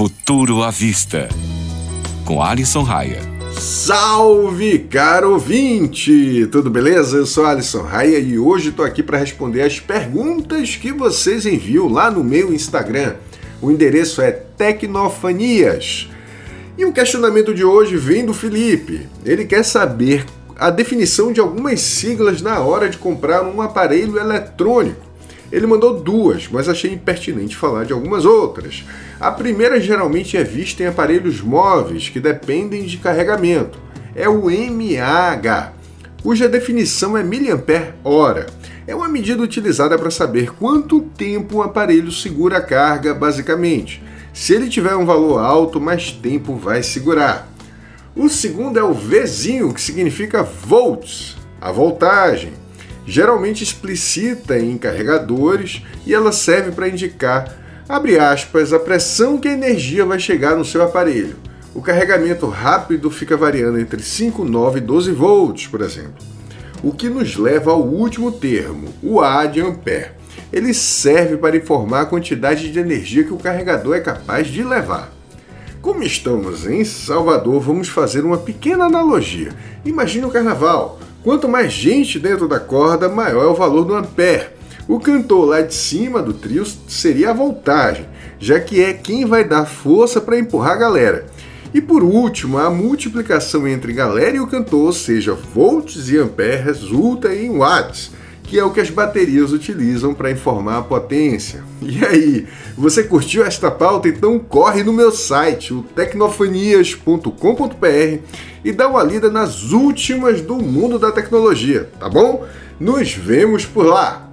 Futuro à Vista, com Alisson Raia. Salve, caro ouvinte! Tudo beleza? Eu sou Alisson Raia e hoje estou aqui para responder as perguntas que vocês enviam lá no meu Instagram. O endereço é Tecnofanias. E o questionamento de hoje vem do Felipe. Ele quer saber a definição de algumas siglas na hora de comprar um aparelho eletrônico. Ele mandou duas, mas achei impertinente falar de algumas outras. A primeira geralmente é vista em aparelhos móveis que dependem de carregamento. É o mAh, cuja definição é mAh. É uma medida utilizada para saber quanto tempo o aparelho segura a carga, basicamente. Se ele tiver um valor alto, mais tempo vai segurar. O segundo é o Vzinho, que significa volts, a voltagem geralmente explicita em carregadores e ela serve para indicar, abre aspas, a pressão que a energia vai chegar no seu aparelho. O carregamento rápido fica variando entre 5, 9 e 12 volts, por exemplo. O que nos leva ao último termo, o A de ampere. Ele serve para informar a quantidade de energia que o carregador é capaz de levar. Como estamos em Salvador, vamos fazer uma pequena analogia. Imagine o carnaval. Quanto mais gente dentro da corda, maior é o valor do ampere. O cantor lá de cima do trio seria a voltagem, já que é quem vai dar força para empurrar a galera. E por último, a multiplicação entre galera e o cantor, ou seja, volts e ampere, resulta em watts, que é o que as baterias utilizam para informar a potência. E aí, você curtiu esta pauta? Então corre no meu site, o tecnofanias.com.br e dá uma lida nas últimas do mundo da tecnologia, tá bom? Nos vemos por lá!